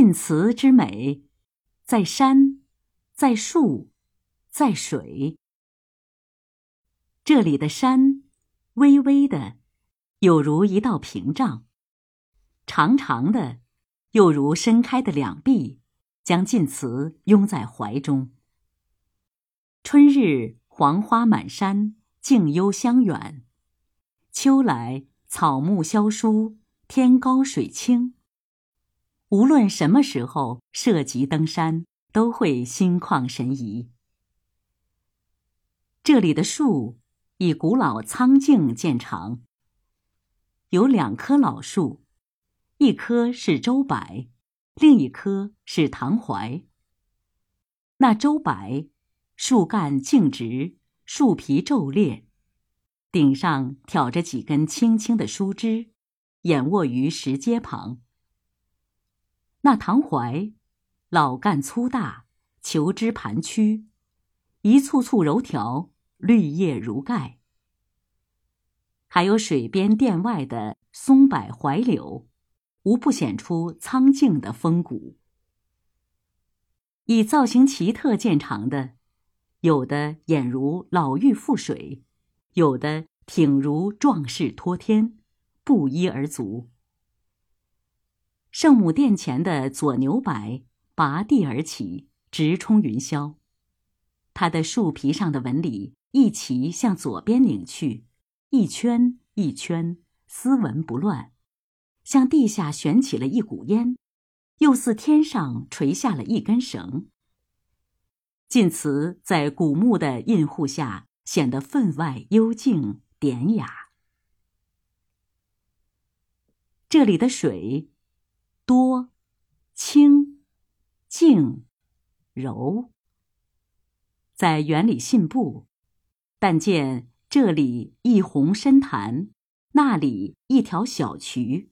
晋祠之美，在山，在树，在水。这里的山，微微的，有如一道屏障；长长的，又如伸开的两臂，将晋祠拥在怀中。春日，黄花满山，静幽香远；秋来，草木萧疏，天高水清。无论什么时候涉及登山，都会心旷神怡。这里的树以古老苍劲见长，有两棵老树，一棵是周柏，另一棵是唐槐。那周柏树干径直，树皮皱裂，顶上挑着几根青青的树枝，掩卧于石阶旁。那唐槐，老干粗大，球枝盘曲，一簇簇柔条，绿叶如盖。还有水边殿外的松柏、槐柳，无不显出苍劲的风骨。以造型奇特见长的，有的俨如老妪覆水，有的挺如壮士托天，不一而足。圣母殿前的左牛柏拔地而起，直冲云霄。它的树皮上的纹理一齐向左边拧去，一圈一圈，丝纹不乱，向地下悬起了一股烟，又似天上垂下了一根绳。晋祠在古木的荫护下，显得分外幽静典雅。这里的水。多，清，静，柔。在园里信步，但见这里一泓深潭，那里一条小渠。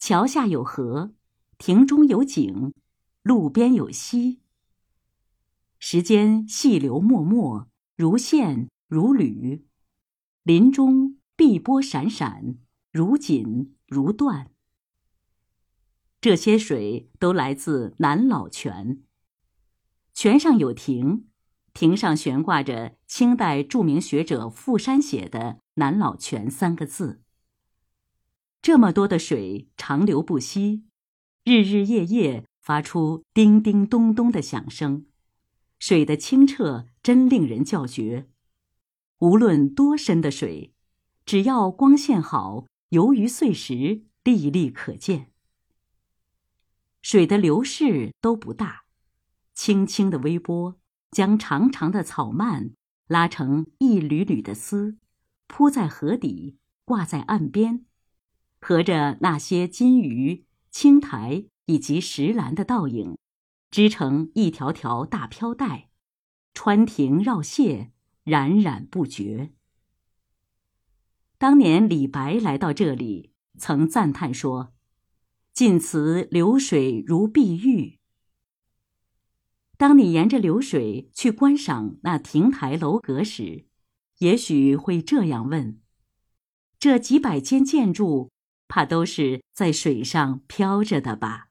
桥下有河，亭中有井，路边有溪。时间细流脉脉，如线如缕；林中碧波闪闪，如锦如缎。这些水都来自南老泉。泉上有亭，亭上悬挂着清代著名学者傅山写的“南老泉”三个字。这么多的水长流不息，日日夜夜发出叮叮咚咚的响声，水的清澈真令人叫绝。无论多深的水，只要光线好，游鱼碎石历历可见。水的流势都不大，轻轻的微波将长长的草蔓拉成一缕缕的丝，铺在河底，挂在岸边，和着那些金鱼、青苔以及石栏的倒影，织成一条条大飘带，穿亭绕榭，冉冉不绝。当年李白来到这里，曾赞叹说。晋祠流水如碧玉。当你沿着流水去观赏那亭台楼阁时，也许会这样问：这几百间建筑，怕都是在水上飘着的吧？